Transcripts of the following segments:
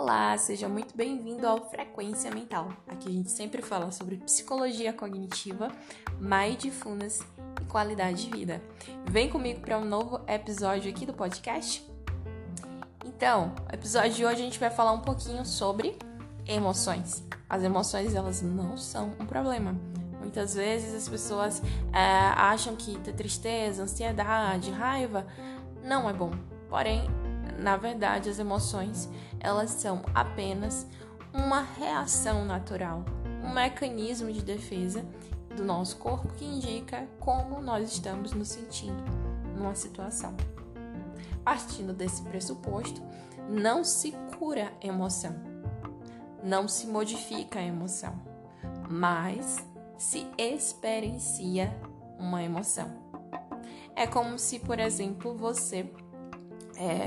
Olá, seja muito bem-vindo ao Frequência Mental. Aqui a gente sempre fala sobre psicologia cognitiva, mindfulness e qualidade de vida. Vem comigo para um novo episódio aqui do podcast? Então, no episódio de hoje a gente vai falar um pouquinho sobre emoções. As emoções, elas não são um problema. Muitas vezes as pessoas é, acham que ter tristeza, ansiedade, raiva não é bom. Porém, na verdade, as emoções, elas são apenas uma reação natural, um mecanismo de defesa do nosso corpo que indica como nós estamos nos sentindo numa situação. Partindo desse pressuposto, não se cura a emoção, não se modifica a emoção, mas se experiencia uma emoção. É como se, por exemplo, você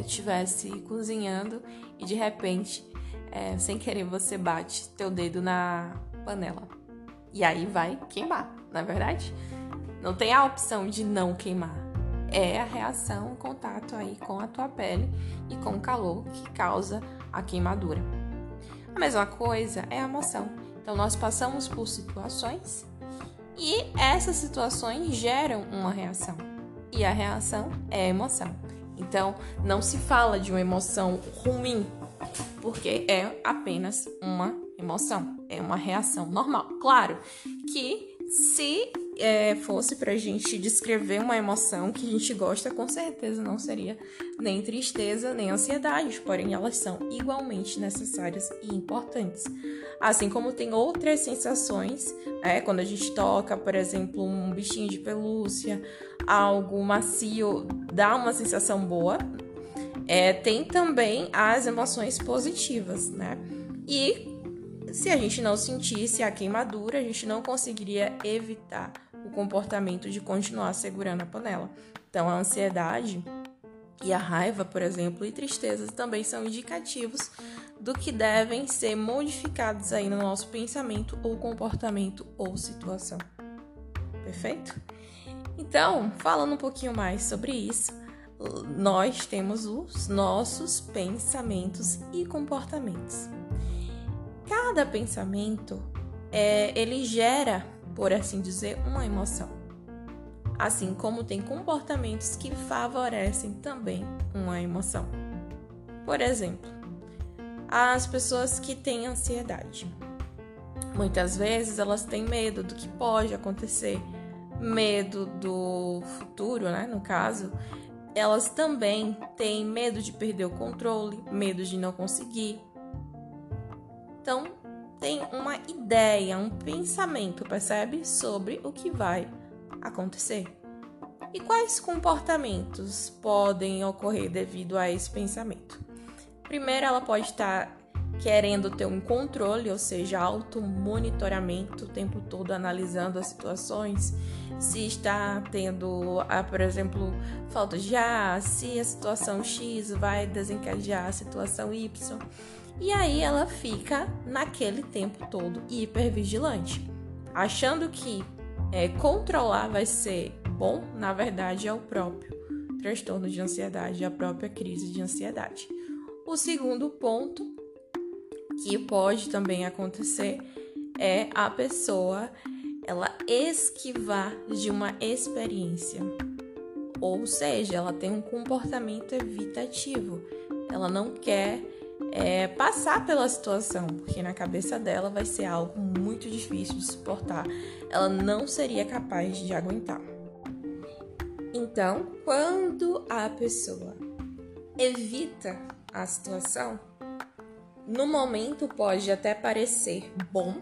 estivesse é, cozinhando e de repente, é, sem querer, você bate teu dedo na panela. E aí vai queimar, não é verdade? Não tem a opção de não queimar. É a reação, o contato aí com a tua pele e com o calor que causa a queimadura. A mesma coisa é a emoção. Então nós passamos por situações e essas situações geram uma reação. E a reação é a emoção. Então, não se fala de uma emoção ruim, porque é apenas uma emoção, é uma reação normal. Claro que se é, fosse pra gente descrever uma emoção que a gente gosta, com certeza não seria nem tristeza, nem ansiedade, porém elas são igualmente necessárias e importantes. Assim como tem outras sensações, é, quando a gente toca, por exemplo, um bichinho de pelúcia, algo macio, dá uma sensação boa. É, tem também as emoções positivas, né? E se a gente não sentisse a queimadura, a gente não conseguiria evitar o comportamento de continuar segurando a panela. Então, a ansiedade e a raiva, por exemplo, e tristezas também são indicativos do que devem ser modificados aí no nosso pensamento ou comportamento ou situação. Perfeito? Então, falando um pouquinho mais sobre isso, nós temos os nossos pensamentos e comportamentos. Cada pensamento, é, ele gera, por assim dizer, uma emoção. Assim como tem comportamentos que favorecem também uma emoção. Por exemplo, as pessoas que têm ansiedade. Muitas vezes elas têm medo do que pode acontecer medo do futuro, né? No caso, elas também têm medo de perder o controle, medo de não conseguir. Então, tem uma ideia, um pensamento, percebe? Sobre o que vai acontecer. E quais comportamentos podem ocorrer devido a esse pensamento? Primeiro, ela pode estar querendo ter um controle, ou seja, auto-monitoramento o tempo todo analisando as situações, se está tendo, ah, por exemplo, falta de ar, se a situação X vai desencadear a situação Y. E aí ela fica naquele tempo todo hipervigilante, achando que é, controlar vai ser bom, na verdade é o próprio transtorno de ansiedade, a própria crise de ansiedade. O segundo ponto que pode também acontecer é a pessoa ela esquivar de uma experiência. Ou seja, ela tem um comportamento evitativo. Ela não quer é, passar pela situação, porque na cabeça dela vai ser algo muito difícil de suportar. Ela não seria capaz de aguentar. Então, quando a pessoa evita a situação, no momento pode até parecer bom,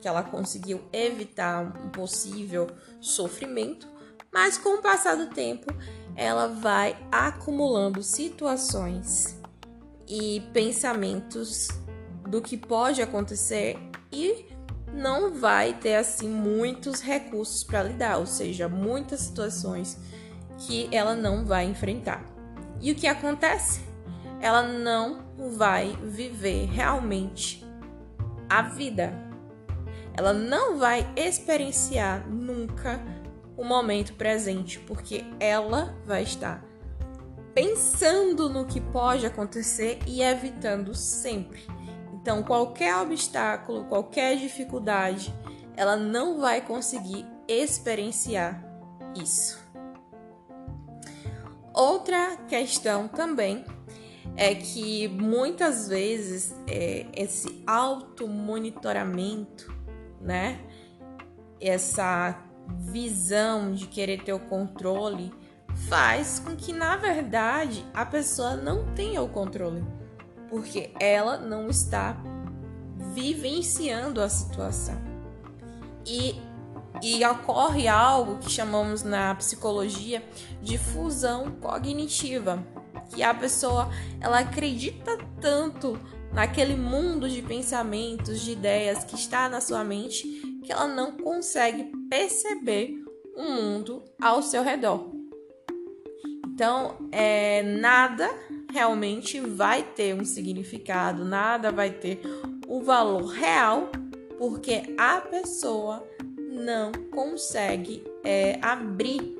que ela conseguiu evitar um possível sofrimento, mas com o passar do tempo, ela vai acumulando situações e pensamentos do que pode acontecer e não vai ter assim muitos recursos para lidar, ou seja, muitas situações que ela não vai enfrentar. E o que acontece? ela não vai viver realmente a vida. Ela não vai experienciar nunca o momento presente, porque ela vai estar pensando no que pode acontecer e evitando sempre. Então, qualquer obstáculo, qualquer dificuldade, ela não vai conseguir experienciar isso. Outra questão também é que muitas vezes é, esse auto-monitoramento, né? Essa visão de querer ter o controle faz com que, na verdade, a pessoa não tenha o controle, porque ela não está vivenciando a situação. E, e ocorre algo que chamamos na psicologia de fusão cognitiva, que a pessoa ela acredita tanto naquele mundo de pensamentos, de ideias que está na sua mente, que ela não consegue perceber o mundo ao seu redor. Então, é, nada realmente vai ter um significado, nada vai ter o valor real, porque a pessoa não consegue é, abrir,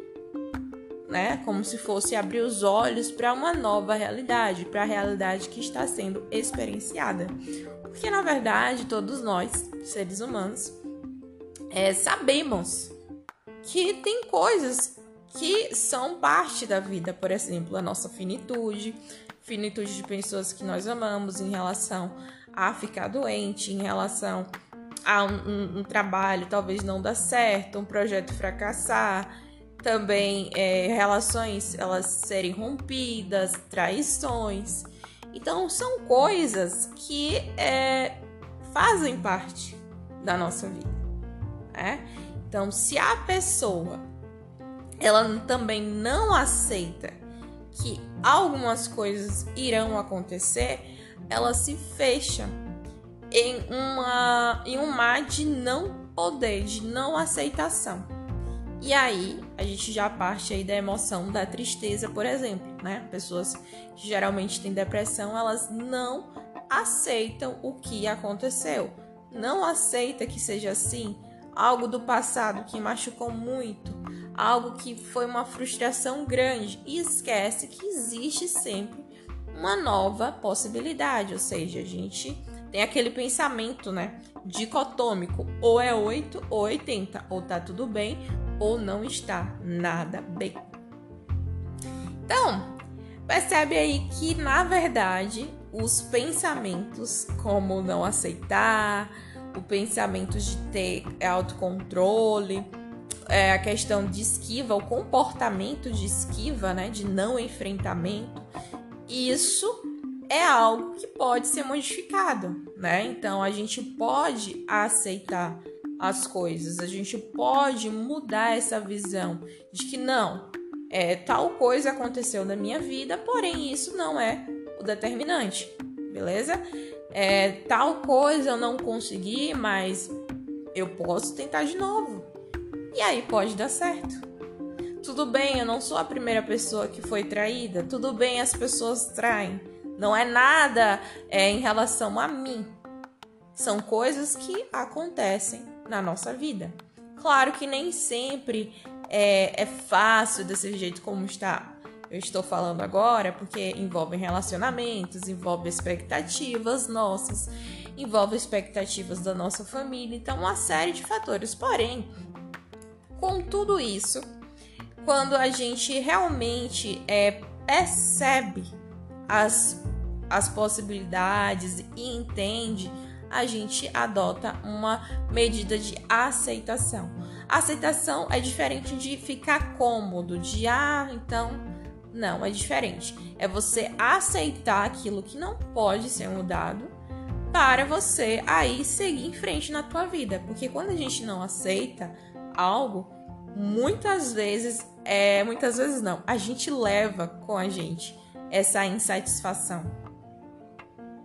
né? Como se fosse abrir os olhos para uma nova realidade, para a realidade que está sendo experienciada. Porque na verdade todos nós, seres humanos, é, sabemos que tem coisas que são parte da vida, por exemplo, a nossa finitude, finitude de pessoas que nós amamos em relação a ficar doente, em relação a um, um, trabalho talvez não dar certo, um projeto fracassar, também é, relações elas serem rompidas, traições. Então são coisas que é, fazem parte da nossa vida. Né? Então, se a pessoa ela também não aceita que algumas coisas irão acontecer, ela se fecha em, uma, em um mar de não poder, de não aceitação. E aí, a gente já parte aí da emoção da tristeza, por exemplo, né? Pessoas que geralmente têm depressão, elas não aceitam o que aconteceu. Não aceita que seja assim, algo do passado que machucou muito, algo que foi uma frustração grande. E esquece que existe sempre uma nova possibilidade, ou seja, a gente tem aquele pensamento, né, dicotômico, ou é 8 ou 80, ou tá tudo bem ou não está nada bem. Então, percebe aí que na verdade os pensamentos como não aceitar, o pensamento de ter autocontrole, é, a questão de esquiva, o comportamento de esquiva, né, de não enfrentamento, isso é algo que pode ser modificado, né? Então a gente pode aceitar as coisas, a gente pode mudar essa visão de que não, é, tal coisa aconteceu na minha vida, porém isso não é o determinante, beleza? É, tal coisa eu não consegui, mas eu posso tentar de novo. E aí pode dar certo. Tudo bem, eu não sou a primeira pessoa que foi traída. Tudo bem, as pessoas traem. Não é nada é, em relação a mim. São coisas que acontecem na nossa vida. Claro que nem sempre é, é fácil desse jeito como está eu estou falando agora, porque envolve relacionamentos, envolve expectativas nossas, envolve expectativas da nossa família, então uma série de fatores. Porém, com tudo isso, quando a gente realmente é, percebe as, as possibilidades e entende, a gente adota uma medida de aceitação. Aceitação é diferente de ficar cômodo, de ah, então não, é diferente. É você aceitar aquilo que não pode ser mudado para você aí seguir em frente na tua vida. Porque quando a gente não aceita algo, muitas vezes, é, muitas vezes não, a gente leva com a gente essa insatisfação.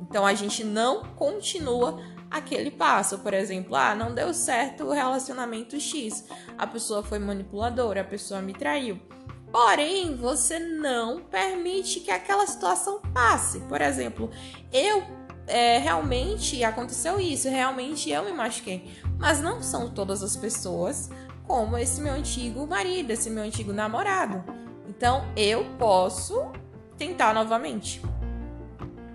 Então a gente não continua aquele passo, por exemplo, ah, não deu certo o relacionamento X, a pessoa foi manipuladora, a pessoa me traiu. Porém, você não permite que aquela situação passe. Por exemplo, eu é, realmente aconteceu isso, realmente eu me machuquei. Mas não são todas as pessoas como esse meu antigo marido, esse meu antigo namorado. Então eu posso tentar novamente.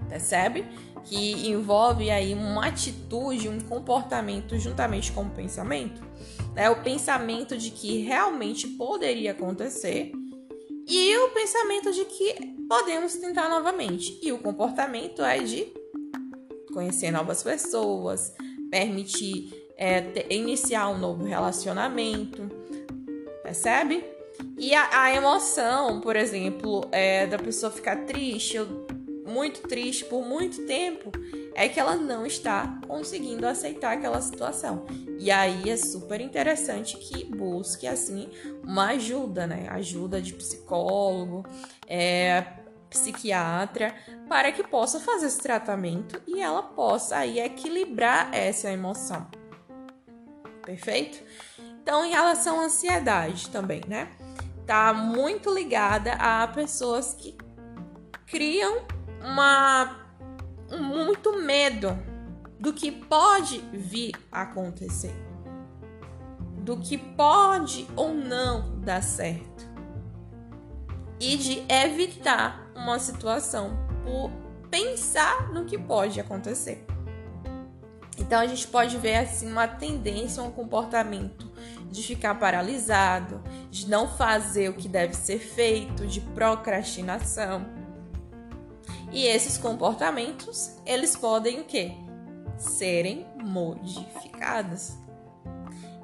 Percebe? Que envolve aí uma atitude, um comportamento juntamente com o pensamento. É o pensamento de que realmente poderia acontecer e o pensamento de que podemos tentar novamente. E o comportamento é de conhecer novas pessoas, permitir é, iniciar um novo relacionamento, percebe? E a, a emoção, por exemplo, é, da pessoa ficar triste, muito triste por muito tempo, é que ela não está conseguindo aceitar aquela situação. E aí é super interessante que busque assim uma ajuda, né? Ajuda de psicólogo, é, psiquiatra, para que possa fazer esse tratamento e ela possa aí equilibrar essa emoção. Perfeito? Então, em relação à ansiedade também, né? Tá muito ligada a pessoas que criam uma muito medo do que pode vir a acontecer, do que pode ou não dar certo, e de evitar uma situação por pensar no que pode acontecer. Então a gente pode ver assim uma tendência, um comportamento de ficar paralisado, de não fazer o que deve ser feito, de procrastinação. E esses comportamentos, eles podem o quê? Serem modificados.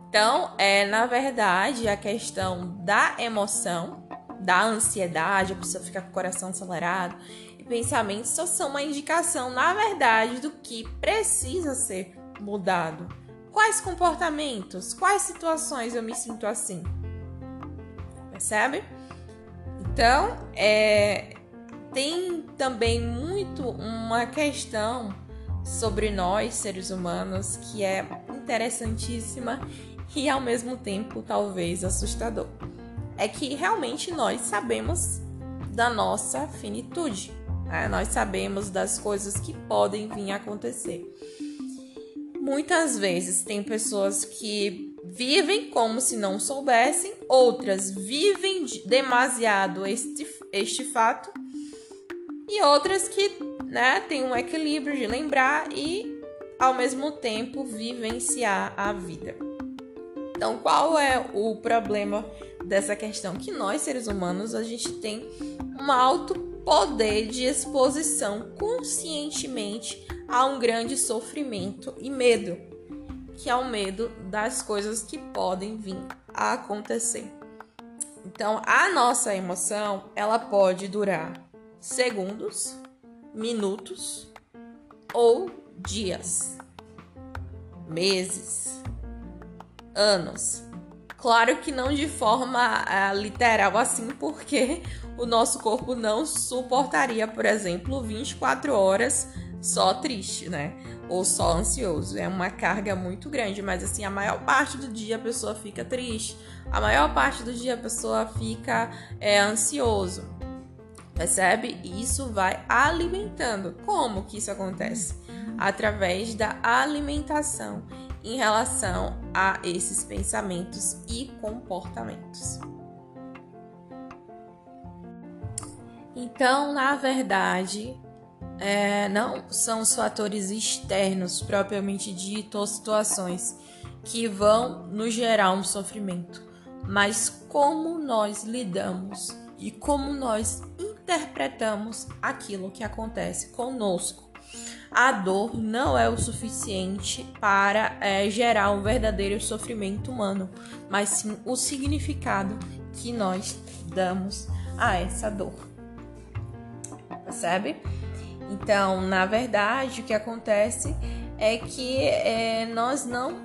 Então, é na verdade a questão da emoção, da ansiedade, a pessoa fica com o coração acelerado, pensamentos só são uma indicação, na verdade, do que precisa ser mudado. Quais comportamentos, quais situações eu me sinto assim? Percebe? Então, é, tem também muito uma questão sobre nós, seres humanos, que é interessantíssima e ao mesmo tempo talvez assustador. É que realmente nós sabemos da nossa finitude, né? nós sabemos das coisas que podem vir a acontecer. Muitas vezes tem pessoas que vivem como se não soubessem, outras vivem demasiado este, este fato e outras que né, têm um equilíbrio de lembrar e ao mesmo tempo vivenciar a vida. Então, qual é o problema dessa questão? Que nós, seres humanos, a gente tem um alto poder de exposição conscientemente a um grande sofrimento e medo, que é o medo das coisas que podem vir a acontecer. Então, a nossa emoção, ela pode durar segundos, minutos ou dias, meses, anos. Claro que não de forma uh, literal assim, porque o nosso corpo não suportaria, por exemplo, 24 horas só triste, né? Ou só ansioso. É uma carga muito grande, mas assim, a maior parte do dia a pessoa fica triste, a maior parte do dia a pessoa fica é, ansioso. Percebe? Isso vai alimentando. Como que isso acontece? Através da alimentação em relação a esses pensamentos e comportamentos. Então, na verdade, é, não são os fatores externos propriamente dito ou situações que vão nos gerar um sofrimento, mas como nós lidamos e como nós interpretamos aquilo que acontece conosco. A dor não é o suficiente para é, gerar um verdadeiro sofrimento humano, mas sim o significado que nós damos a essa dor. Percebe? Então, na verdade, o que acontece é que é, nós não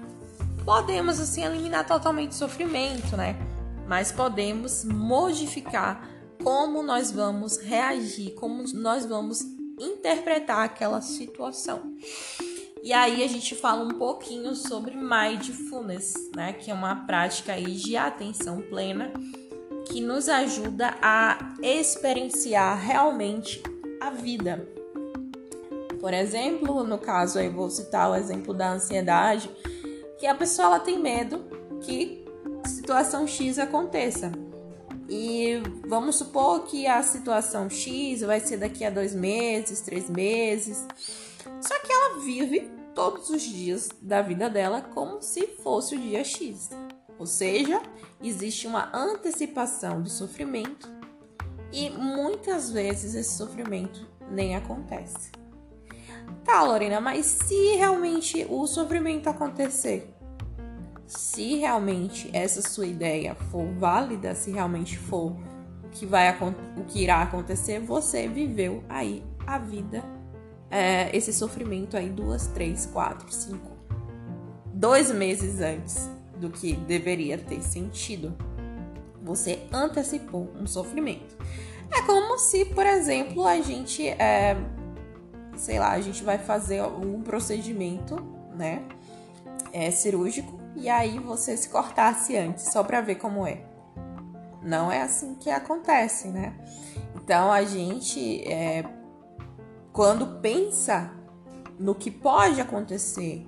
podemos assim eliminar totalmente o sofrimento, né? Mas podemos modificar como nós vamos reagir, como nós vamos interpretar aquela situação. E aí a gente fala um pouquinho sobre mindfulness, né, que é uma prática aí de atenção plena que nos ajuda a experienciar realmente a vida. Por exemplo, no caso aí vou citar o exemplo da ansiedade, que a pessoa ela tem medo que situação X aconteça. E vamos supor que a situação X vai ser daqui a dois meses, três meses. Só que ela vive todos os dias da vida dela como se fosse o dia X. Ou seja, existe uma antecipação do sofrimento e muitas vezes esse sofrimento nem acontece. Tá, Lorena, mas se realmente o sofrimento acontecer, se realmente essa sua ideia for válida, se realmente for o que, vai, o que irá acontecer, você viveu aí a vida, é, esse sofrimento aí duas, três, quatro, cinco, dois meses antes do que deveria ter sentido. Você antecipou um sofrimento. É como se, por exemplo, a gente, é, sei lá, a gente vai fazer um procedimento, né, é, cirúrgico e aí você se cortasse antes, só para ver como é. Não é assim que acontece, né? Então a gente, é, quando pensa no que pode acontecer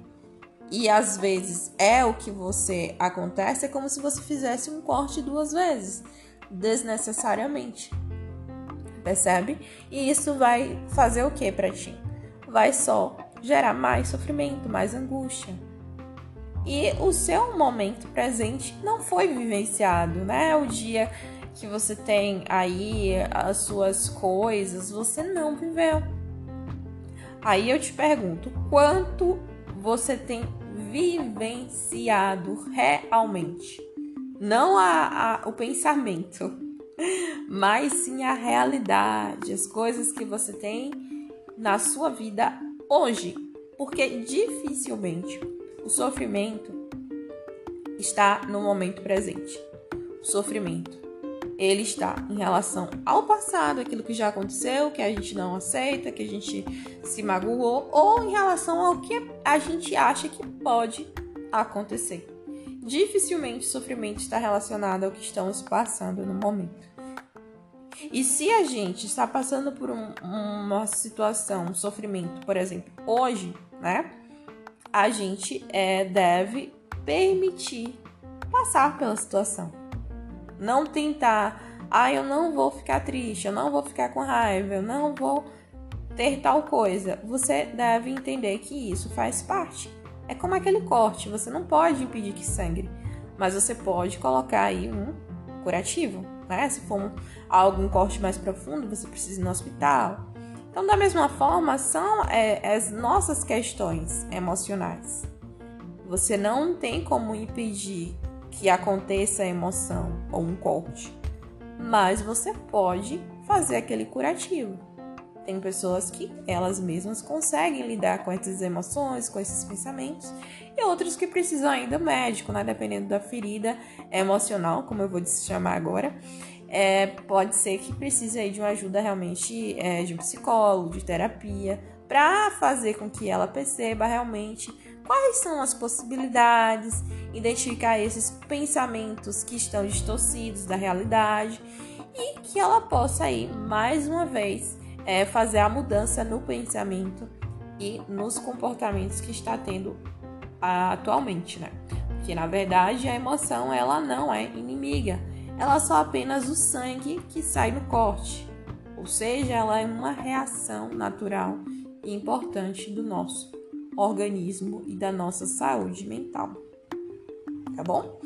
e às vezes é o que você acontece, é como se você fizesse um corte duas vezes, desnecessariamente. Percebe? E isso vai fazer o que para ti? Vai só gerar mais sofrimento, mais angústia e o seu momento presente não foi vivenciado, né? O dia que você tem aí as suas coisas, você não viveu. Aí eu te pergunto, quanto você tem vivenciado realmente? Não a, a, o pensamento, mas sim a realidade, as coisas que você tem na sua vida hoje. Porque dificilmente o sofrimento está no momento presente. O sofrimento, ele está em relação ao passado, aquilo que já aconteceu, que a gente não aceita, que a gente se magoou, ou em relação ao que a gente acha que pode acontecer. Dificilmente o sofrimento está relacionado ao que estamos passando no momento. E se a gente está passando por um, uma situação, um sofrimento, por exemplo, hoje, né? A gente é, deve permitir passar pela situação. Não tentar, ah, eu não vou ficar triste, eu não vou ficar com raiva, eu não vou ter tal coisa. Você deve entender que isso faz parte. É como aquele corte, você não pode impedir que sangre, mas você pode colocar aí um curativo, né? Se for um, algum corte mais profundo, você precisa ir no hospital, então, da mesma forma, são é, as nossas questões emocionais. Você não tem como impedir que aconteça a emoção ou um corte, mas você pode fazer aquele curativo. Tem pessoas que elas mesmas conseguem lidar com essas emoções, com esses pensamentos, e outros que precisam ainda médico, né? Dependendo da ferida emocional, como eu vou chamar agora é, pode ser que precise aí de uma ajuda realmente é, de um psicólogo, de terapia, para fazer com que ela perceba realmente quais são as possibilidades, identificar esses pensamentos que estão distorcidos da realidade e que ela possa aí mais uma vez é, fazer a mudança no pensamento e nos comportamentos que está tendo atualmente, né? Porque na verdade a emoção ela não é inimiga ela só apenas o sangue que sai no corte, ou seja, ela é uma reação natural e importante do nosso organismo e da nossa saúde mental. Tá bom?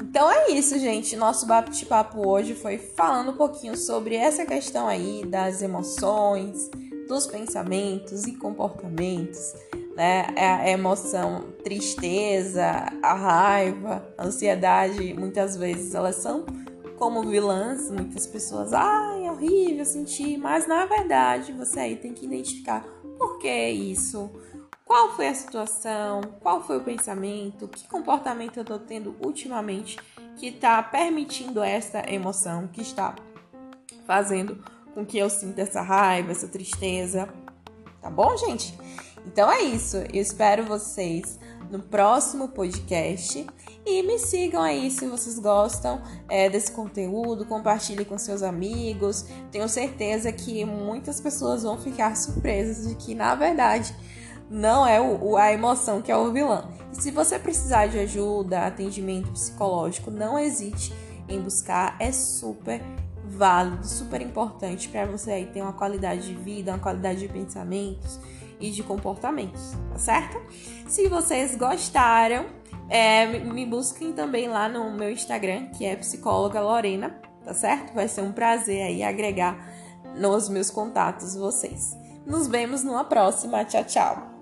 Então é isso, gente. Nosso bate-papo hoje foi falando um pouquinho sobre essa questão aí das emoções, dos pensamentos e comportamentos né? É a emoção tristeza, a raiva, a ansiedade, muitas vezes elas são como vilãs. Muitas pessoas, ai, é horrível sentir, mas na verdade você aí tem que identificar por que isso, qual foi a situação, qual foi o pensamento, que comportamento eu tô tendo ultimamente que tá permitindo essa emoção, que está fazendo com que eu sinta essa raiva, essa tristeza. Tá bom, gente? Então é isso. Eu espero vocês no próximo podcast. E me sigam aí se vocês gostam é, desse conteúdo, compartilhe com seus amigos. Tenho certeza que muitas pessoas vão ficar surpresas de que, na verdade, não é o, a emoção que é o vilão. E se você precisar de ajuda, atendimento psicológico, não hesite em buscar é super válido, super importante para você aí ter uma qualidade de vida, uma qualidade de pensamentos e de comportamentos, tá certo? Se vocês gostaram, é, me busquem também lá no meu Instagram, que é psicóloga Lorena, tá certo? Vai ser um prazer aí agregar nos meus contatos vocês. Nos vemos numa próxima. Tchau, tchau.